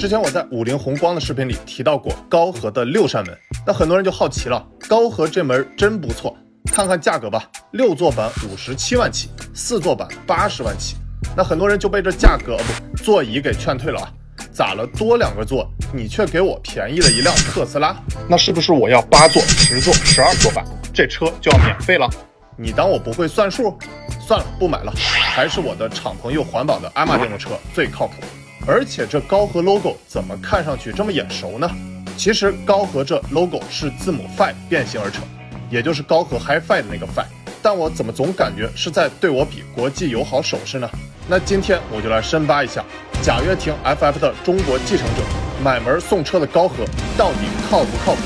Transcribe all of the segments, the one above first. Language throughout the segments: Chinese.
之前我在五菱宏光的视频里提到过高和的六扇门，那很多人就好奇了，高和这门真不错，看看价格吧，六座版五十七万起，四座版八十万起。那很多人就被这价格不座椅给劝退了啊！咋了？多两个座，你却给我便宜了一辆特斯拉，那是不是我要八座、十座、十二座版，这车就要免费了？你当我不会算数？算了，不买了，还是我的敞篷又环保的爱玛电动车最靠谱。而且这高和 logo 怎么看上去这么眼熟呢？其实高和这 logo 是字母 Fi 变形而成，也就是高和 HiFi 的那个 Fi。但我怎么总感觉是在对我比国际友好手势呢？那今天我就来深扒一下贾跃亭 FF 的中国继承者买门送车的高和到底靠不靠谱？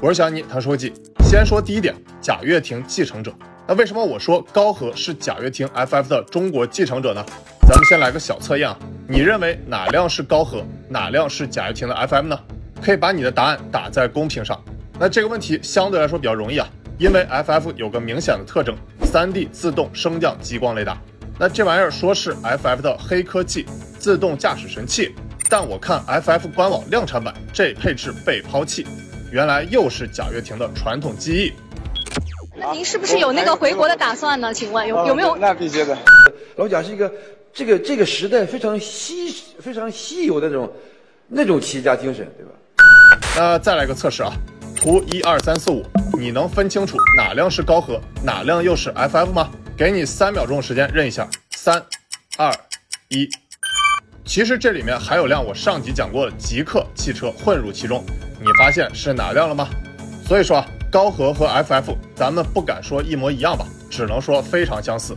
我是小安妮，谈说技。先说第一点，贾跃亭继承者。那为什么我说高和是贾跃亭 FF 的中国继承者呢？咱们先来个小测验啊，你认为哪辆是高和，哪辆是贾跃亭的 FM 呢？可以把你的答案打在公屏上。那这个问题相对来说比较容易啊，因为 FF 有个明显的特征，3D 自动升降激光雷达。那这玩意儿说是 FF 的黑科技，自动驾驶神器，但我看 FF 官网量产版这配置被抛弃。原来又是贾跃亭的传统技艺。那您是不是有那个回国的打算呢？请问有有没有？那必须的。老贾是一个这个这个时代非常稀非常稀有的那种那种企业家精神，对吧？那再来个测试啊，图一二三四五，你能分清楚哪辆是高和，哪辆又是 FF 吗？给你三秒钟时间认一下，三、二、一。其实这里面还有辆我上集讲过的极客汽车混入其中。你发现是哪辆了吗？所以说高和和 FF，咱们不敢说一模一样吧，只能说非常相似。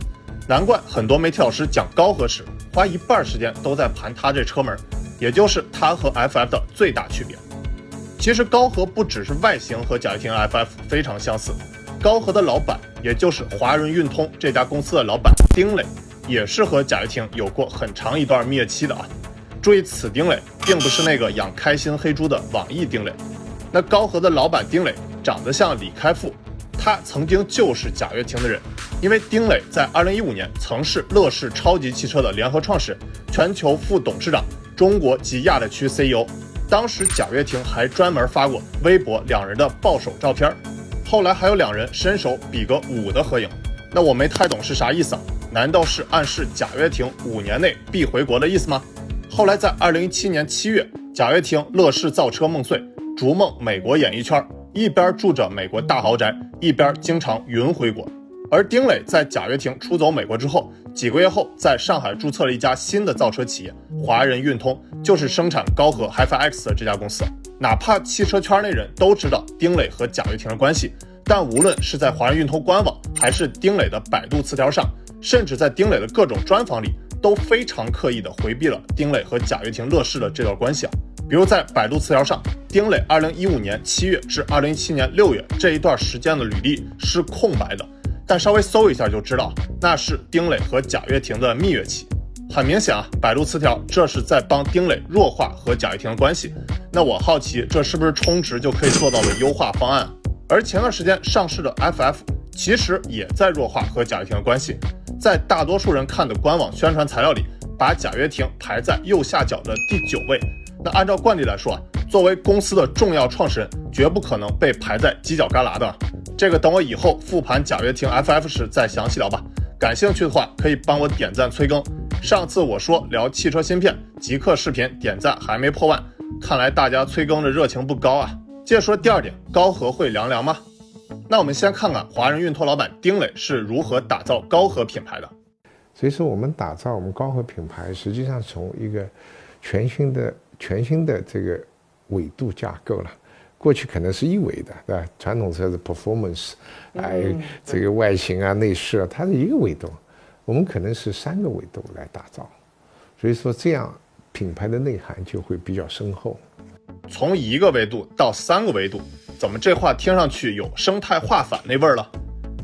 难怪很多媒体老师讲高和时，花一半时间都在盘它这车门，也就是它和 FF 的最大区别。其实高和不只是外形和贾跃亭 FF 非常相似，高和的老板，也就是华润运通这家公司的老板丁磊，也是和贾跃亭有过很长一段蜜月期的啊。注意，此丁磊并不是那个养开心黑猪的网易丁磊。那高和的老板丁磊长得像李开复，他曾经就是贾跃亭的人。因为丁磊在2015年曾是乐视超级汽车的联合创始人、全球副董事长、中国及亚太区 CEO。当时贾跃亭还专门发过微博两人的抱手照片。后来还有两人伸手比个五的合影。那我没太懂是啥意思啊？难道是暗示贾跃亭五年内必回国的意思吗？后来，在二零一七年七月，贾跃亭乐视造车梦碎，逐梦美国演艺圈，一边住着美国大豪宅，一边经常云回国。而丁磊在贾跃亭出走美国之后，几个月后，在上海注册了一家新的造车企业华人运通，就是生产高和 HiFi X 的这家公司。哪怕汽车圈内人都知道丁磊和贾跃亭的关系，但无论是在华人运通官网，还是丁磊的百度词条上，甚至在丁磊的各种专访里。都非常刻意的回避了丁磊和贾跃亭乐视的这段关系啊，比如在百度词条上，丁磊二零一五年七月至二零一七年六月这一段时间的履历是空白的，但稍微搜一下就知道，那是丁磊和贾跃亭的蜜月期。很明显啊，百度词条这是在帮丁磊弱化和贾跃亭的关系。那我好奇，这是不是充值就可以做到的优化方案？而前段时间上市的 FF 其实也在弱化和贾跃亭的关系。在大多数人看的官网宣传材料里，把贾跃亭排在右下角的第九位。那按照惯例来说啊，作为公司的重要创始人，绝不可能被排在犄角旮旯的。这个等我以后复盘贾跃亭 FF 时再详细聊吧。感兴趣的话，可以帮我点赞催更。上次我说聊汽车芯片，极客视频点赞还没破万，看来大家催更的热情不高啊。接着说第二点，高和会凉凉吗？那我们先看看华人运通老板丁磊是如何打造高和品牌的。所以说，我们打造我们高和品牌，实际上从一个全新的、全新的这个纬度架构了。过去可能是一维的，对吧？传统车的 performance，哎，这个外形啊、内饰啊，它是一个维度。我们可能是三个维度来打造。所以说，这样品牌的内涵就会比较深厚。从一个维度到三个维度。怎么这话听上去有生态化反那味儿了？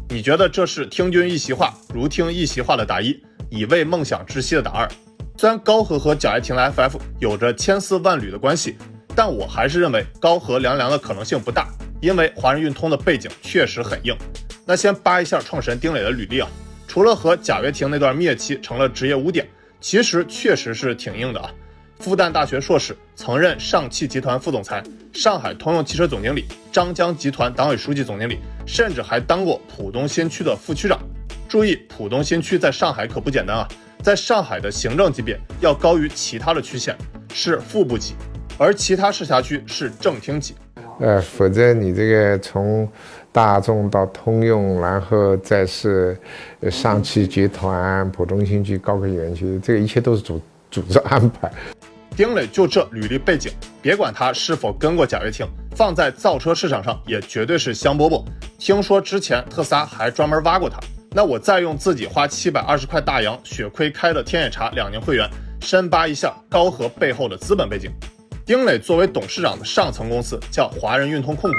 你觉得这是听君一席话，如听一席话的打一，以为梦想窒息的打二？虽然高和和贾跃亭的 FF 有着千丝万缕的关系，但我还是认为高和凉凉的可能性不大，因为华人运通的背景确实很硬。那先扒一下创始人丁磊的履历啊，除了和贾跃亭那段灭期成了职业污点，其实确实是挺硬的啊。复旦大学硕士，曾任上汽集团副总裁、上海通用汽车总经理、张江集团党委书记、总经理，甚至还当过浦东新区的副区长。注意，浦东新区在上海可不简单啊，在上海的行政级别要高于其他的区县，是副部级，而其他市辖区是正厅级。呃，否则你这个从大众到通用，然后再是上汽集团、浦东新区、高科园区，这个一切都是组组织安排。丁磊就这履历背景，别管他是否跟过贾跃亭，放在造车市场上也绝对是香饽饽。听说之前特斯拉还专门挖过他，那我再用自己花七百二十块大洋血亏开的天眼查两年会员，深扒一下高和背后的资本背景。丁磊作为董事长的上层公司叫华人运通控股，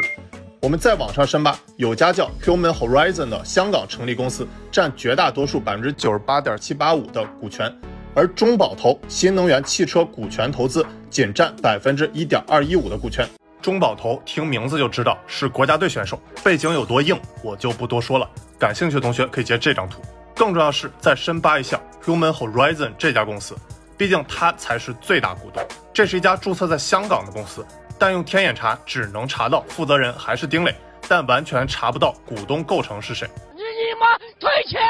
我们再往上深扒，有家叫 Human Horizon 的香港成立公司，占绝大多数百分之九十八点七八五的股权。而中保投新能源汽车股权投资仅占百分之一点二一五的股权。中保头听名字就知道是国家队选手，背景有多硬我就不多说了。感兴趣的同学可以截这张图。更重要是再深扒一下 Human Horizon 这家公司，毕竟它才是最大股东。这是一家注册在香港的公司，但用天眼查只能查到负责人还是丁磊，但完全查不到股东构成是谁。你你妈退钱！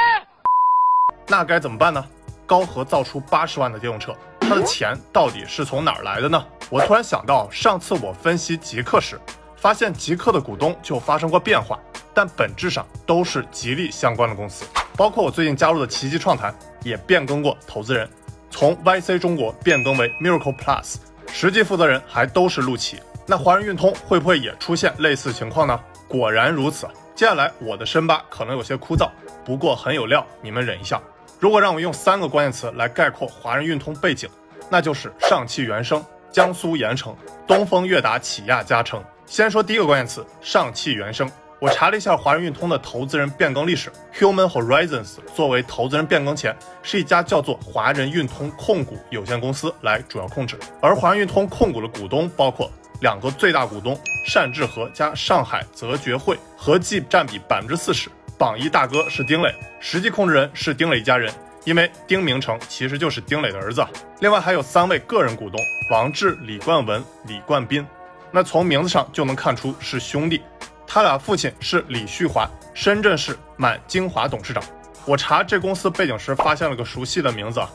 那该怎么办呢？高和造出八十万的电动车，他的钱到底是从哪儿来的呢？我突然想到，上次我分析极客时，发现极客的股东就发生过变化，但本质上都是吉利相关的公司。包括我最近加入的奇迹创谈，也变更过投资人，从 YC 中国变更为 Miracle Plus，实际负责人还都是陆琪。那华人运通会不会也出现类似情况呢？果然如此。接下来我的深扒可能有些枯燥，不过很有料，你们忍一下。如果让我用三个关键词来概括华人运通背景，那就是上汽原生、江苏盐城、东风悦达起亚加成。先说第一个关键词，上汽原生。我查了一下华人运通的投资人变更历史，Human Horizons 作为投资人变更前是一家叫做华人运通控股有限公司来主要控制，而华人运通控股的股东包括两个最大股东单志和加上海泽觉汇，合计占比百分之四十。榜一大哥是丁磊，实际控制人是丁磊一家人，因为丁明成其实就是丁磊的儿子。另外还有三位个人股东：王志、李冠文、李冠斌。那从名字上就能看出是兄弟。他俩父亲是李旭华，深圳市满京华董事长。我查这公司背景时发现了个熟悉的名字啊。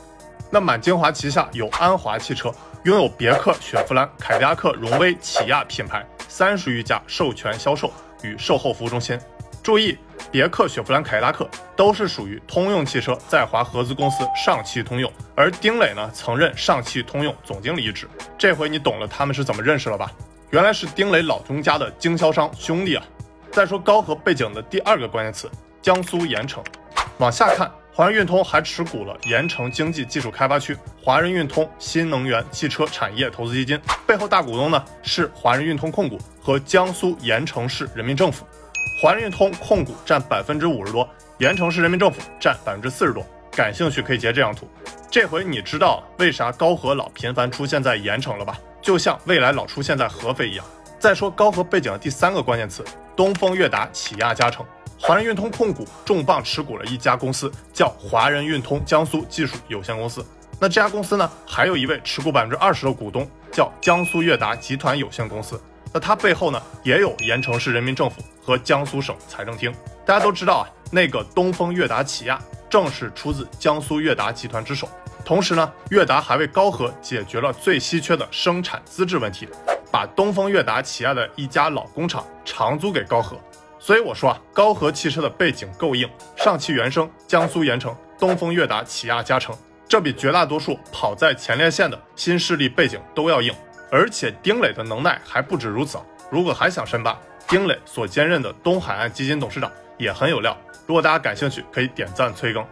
那满京华旗下有安华汽车，拥有别克、雪佛兰、凯迪拉克、荣威、起亚品牌三十余家授权销售与售后服务中心。注意。别克、雪佛兰、凯迪拉克都是属于通用汽车在华合资公司上汽通用，而丁磊呢，曾任上汽通用总经理一职。这回你懂了他们是怎么认识了吧？原来是丁磊老东家的经销商兄弟啊！再说高和背景的第二个关键词，江苏盐城。往下看，华人运通还持股了盐城经济技术开发区、华人运通新能源汽车产业投资基金，背后大股东呢是华人运通控股和江苏盐城市人民政府。华润运通控股占百分之五十多，盐城市人民政府占百分之四十多。感兴趣可以截这张图。这回你知道为啥高和老频繁出现在盐城了吧？就像未来老出现在合肥一样。再说高和背景的第三个关键词，东风悦达起亚加成。华人运通控股重磅持股了一家公司，叫华人运通江苏技术有限公司。那这家公司呢，还有一位持股百分之二十的股东，叫江苏悦达集团有限公司。那它背后呢，也有盐城市人民政府和江苏省财政厅。大家都知道啊，那个东风悦达起亚正是出自江苏悦达集团之手。同时呢，悦达还为高和解决了最稀缺的生产资质问题，把东风悦达起亚的一家老工厂长租给高和。所以我说啊，高和汽车的背景够硬，上汽原生、江苏盐城、东风悦达起亚加成，这比绝大多数跑在前列腺的新势力背景都要硬。而且丁磊的能耐还不止如此，如果还想深扒，丁磊所兼任的东海岸基金董事长也很有料。如果大家感兴趣，可以点赞催更。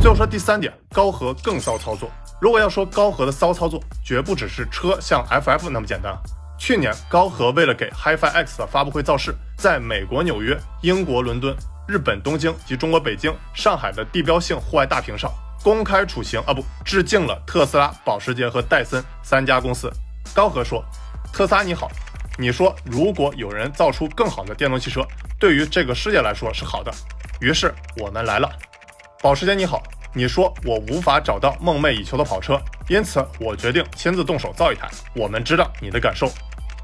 最后说第三点，高和更骚操作。如果要说高和的骚操作，绝不只是车像 FF 那么简单。去年高和为了给 HiFi X 的发布会造势，在美国纽约、英国伦敦、日本东京及中国北京、上海的地标性户外大屏上公开处刑啊，不，致敬了特斯拉、保时捷和戴森三家公司。高和说：“特斯拉你好，你说如果有人造出更好的电动汽车，对于这个世界来说是好的。于是我们来了。保时捷你好，你说我无法找到梦寐以求的跑车，因此我决定亲自动手造一台。我们知道你的感受。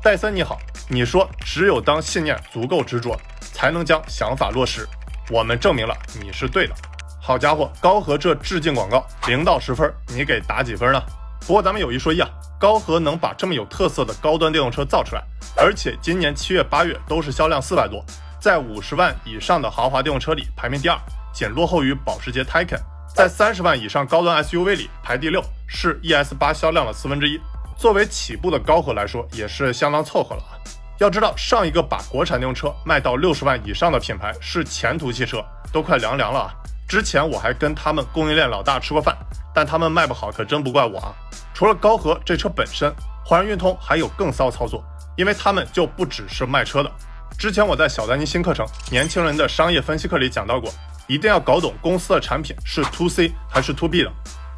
戴森你好，你说只有当信念足够执着，才能将想法落实。我们证明了你是对的。好家伙，高和这致敬广告，零到十分，你给打几分呢？不过咱们有一说一啊，高和能把这么有特色的高端电动车造出来，而且今年七月八月都是销量四百多，在五十万以上的豪华电动车里排名第二。仅落后于保时捷 Taycan，在三十万以上高端 SUV 里排第六，是 ES 八销量的四分之一。作为起步的高和来说，也是相当凑合了啊。要知道，上一个把国产电动车卖到六十万以上的品牌是前途汽车，都快凉凉了啊。之前我还跟他们供应链老大吃过饭，但他们卖不好可真不怪我啊。除了高和这车本身，华人运通还有更骚操作，因为他们就不只是卖车的。之前我在小丹尼新课程《年轻人的商业分析课》里讲到过。一定要搞懂公司的产品是 to C 还是 to B 的，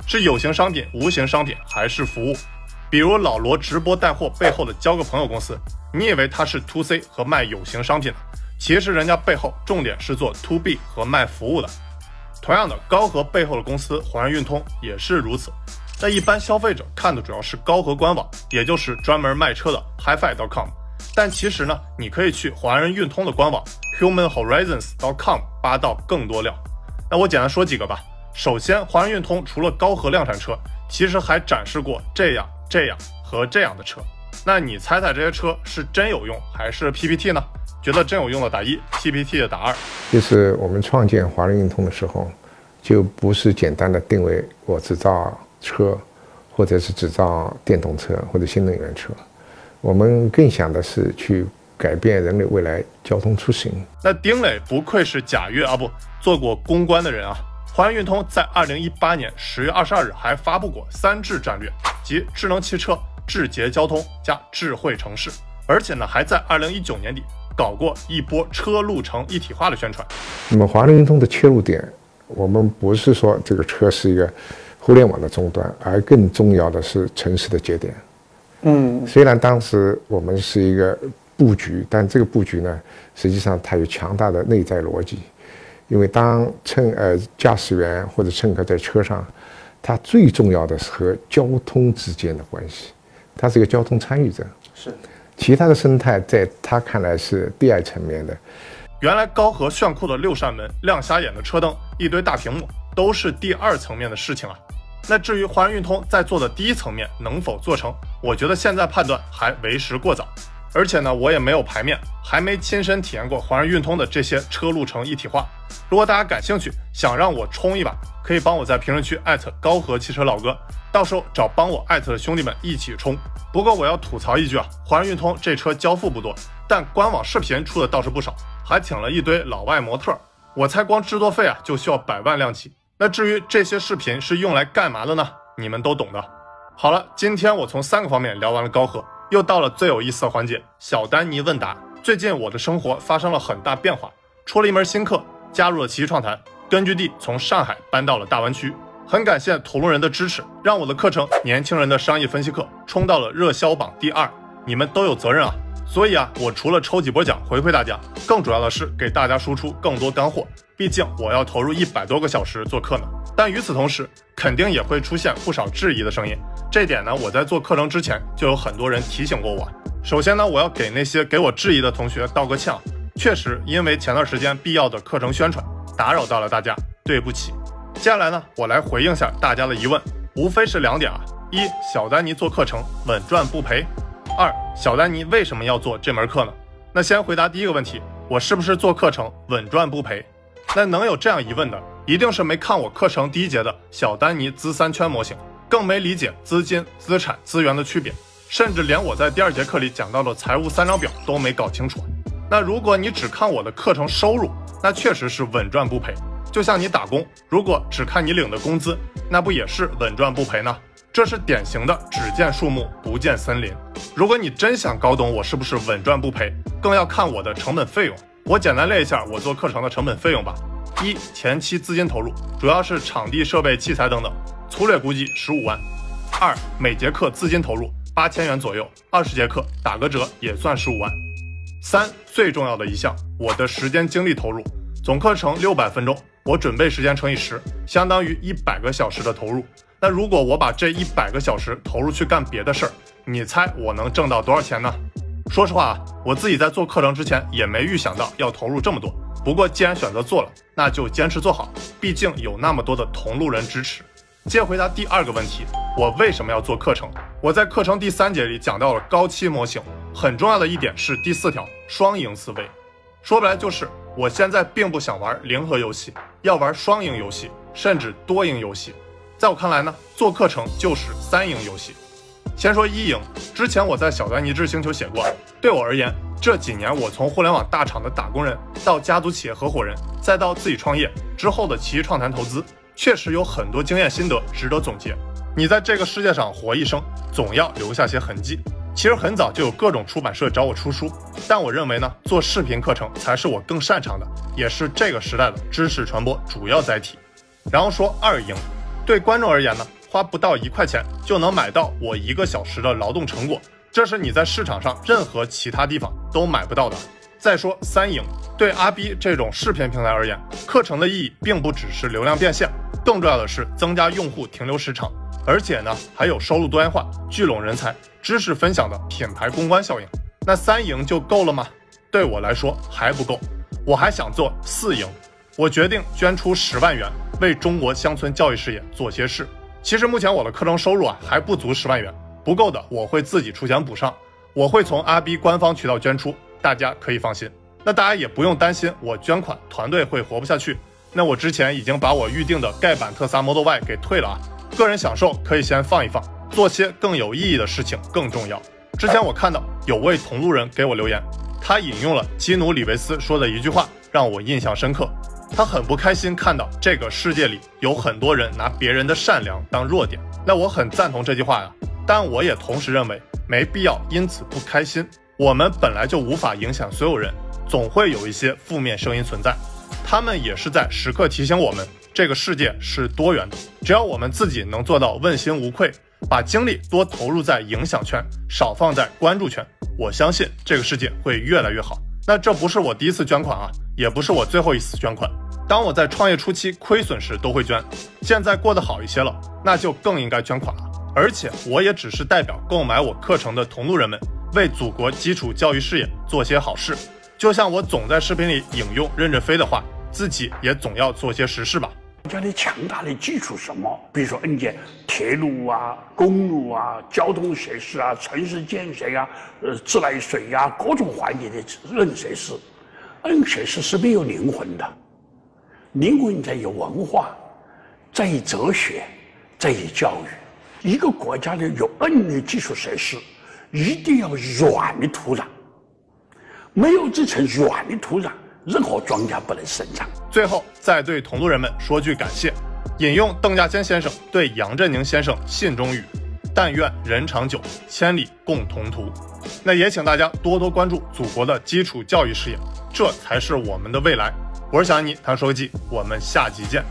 是有形商品、无形商品还是服务。比如老罗直播带货背后的交个朋友公司，你以为他是 to C 和卖有形商品的，其实人家背后重点是做 to B 和卖服务的。同样的，高和背后的公司华人运通也是如此。那一般消费者看的主要是高和官网，也就是专门卖车的 HiFi.com。但其实呢，你可以去华人运通的官网。HumanHorizons.com 扒到更多料。那我简单说几个吧。首先，华人运通除了高和量产车，其实还展示过这样、这样和这样的车。那你猜猜这些车是真有用还是 PPT 呢？觉得真有用的打一，PPT 的打二。就是我们创建华润运通的时候，就不是简单的定位我只造车，或者是只造电动车或者新能源车，我们更想的是去。改变人类未来交通出行。那丁磊不愧是贾跃啊，不做过公关的人啊。华润运通在二零一八年十月二十二日还发布过三智战略，即智能汽车、智捷交通加智慧城市，而且呢还在二零一九年底搞过一波车路程一体化的宣传。那么华人运通的切入点，我们不是说这个车是一个互联网的终端，而更重要的是城市的节点。嗯，虽然当时我们是一个。布局，但这个布局呢，实际上它有强大的内在逻辑，因为当乘呃驾驶员或者乘客在车上，他最重要的是和交通之间的关系，他是一个交通参与者，是，其他的生态在他看来是第二层面的。原来高和炫酷的六扇门、亮瞎眼的车灯、一堆大屏幕，都是第二层面的事情啊。那至于华人运通在做的第一层面能否做成，我觉得现在判断还为时过早。而且呢，我也没有牌面，还没亲身体验过华人运通的这些车路城一体化。如果大家感兴趣，想让我冲一把，可以帮我在评论区艾特高和汽车老哥，到时候找帮我艾特的兄弟们一起冲。不过我要吐槽一句啊，华润运通这车交付不多，但官网视频出的倒是不少，还请了一堆老外模特。我猜光制作费啊就需要百万量起。那至于这些视频是用来干嘛的呢？你们都懂的。好了，今天我从三个方面聊完了高和。又到了最有意思的环节，小丹尼问答。最近我的生活发生了很大变化，出了一门新课，加入了奇创谈，根据地从上海搬到了大湾区。很感谢同路人的支持，让我的课程《年轻人的商业分析课》冲到了热销榜第二。你们都有责任啊！所以啊，我除了抽几波奖回馈大家，更主要的是给大家输出更多干货。毕竟我要投入一百多个小时做课呢。但与此同时，肯定也会出现不少质疑的声音。这点呢，我在做课程之前就有很多人提醒过我。首先呢，我要给那些给我质疑的同学道个歉，确实因为前段时间必要的课程宣传打扰到了大家，对不起。接下来呢，我来回应下大家的疑问，无非是两点啊：一，小丹尼做课程稳赚不赔；二，小丹尼为什么要做这门课呢？那先回答第一个问题，我是不是做课程稳赚不赔？那能有这样疑问的，一定是没看我课程第一节的小丹尼资三圈模型。更没理解资金、资产、资源的区别，甚至连我在第二节课里讲到的财务三张表都没搞清楚。那如果你只看我的课程收入，那确实是稳赚不赔。就像你打工，如果只看你领的工资，那不也是稳赚不赔呢？这是典型的只见树木不见森林。如果你真想搞懂我是不是稳赚不赔，更要看我的成本费用。我简单列一下我做课程的成本费用吧：一、前期资金投入，主要是场地、设备、器材等等。粗略估计十五万。二每节课资金投入八千元左右，二十节课打个折也算十五万。三最重要的一项，我的时间精力投入，总课程六百分钟，我准备时间乘以十，相当于一百个小时的投入。那如果我把这一百个小时投入去干别的事儿，你猜我能挣到多少钱呢？说实话啊，我自己在做课程之前也没预想到要投入这么多。不过既然选择做了，那就坚持做好，毕竟有那么多的同路人支持。接回答第二个问题，我为什么要做课程？我在课程第三节里讲到了高期模型，很重要的一点是第四条双赢思维。说白了就是，我现在并不想玩零和游戏，要玩双赢游戏，甚至多赢游戏。在我看来呢，做课程就是三赢游戏。先说一赢，之前我在小丹尼智星球写过，对我而言，这几年我从互联网大厂的打工人，到家族企业合伙人，再到自己创业之后的奇遇创谈投资，确实有很多经验心得值得总结。你在这个世界上活一生，总要留下些痕迹。其实很早就有各种出版社找我出书，但我认为呢，做视频课程才是我更擅长的，也是这个时代的知识传播主要载体。然后说二赢，对观众而言呢，花不到一块钱就能买到我一个小时的劳动成果，这是你在市场上任何其他地方都买不到的。再说三赢，对阿 B 这种视频平台而言，课程的意义并不只是流量变现，更重要的是增加用户停留时长。而且呢，还有收入多元化、聚拢人才、知识分享的品牌公关效应。那三赢就够了吗？对我来说还不够，我还想做四赢。我决定捐出十万元，为中国乡村教育事业做些事。其实目前我的课程收入啊还不足十万元，不够的我会自己出钱补上。我会从阿 B 官方渠道捐出，大家可以放心。那大家也不用担心我捐款团队会活不下去。那我之前已经把我预定的盖板特斯拉 Model Y 给退了啊。个人享受可以先放一放，做些更有意义的事情更重要。之前我看到有位同路人给我留言，他引用了基努里维斯说的一句话，让我印象深刻。他很不开心看到这个世界里有很多人拿别人的善良当弱点。那我很赞同这句话呀，但我也同时认为没必要因此不开心。我们本来就无法影响所有人，总会有一些负面声音存在，他们也是在时刻提醒我们。这个世界是多元的，只要我们自己能做到问心无愧，把精力多投入在影响圈，少放在关注圈，我相信这个世界会越来越好。那这不是我第一次捐款啊，也不是我最后一次捐款。当我在创业初期亏损时都会捐，现在过得好一些了，那就更应该捐款了。而且我也只是代表购买我课程的同路人们，为祖国基础教育事业做些好事。就像我总在视频里引用任正非的话，自己也总要做些实事吧。国家的强大的基础什么？比如说，硬件铁路啊、公路啊、交通设施啊、城市建设呀、呃自来水呀，各种环节的硬设施。硬设施是没有灵魂的，灵魂在于文化，在于哲学，在于教育。一个国家的有硬的基础设施，一定要软的土壤。没有这层软的土壤。任何庄家不能生长。最后再对同路人们说句感谢，引用邓稼先先生对杨振宁先生信中语：“但愿人长久，千里共同途。”那也请大家多多关注祖国的基础教育事业，这才是我们的未来。我是小安妮，谈说技，我们下集见。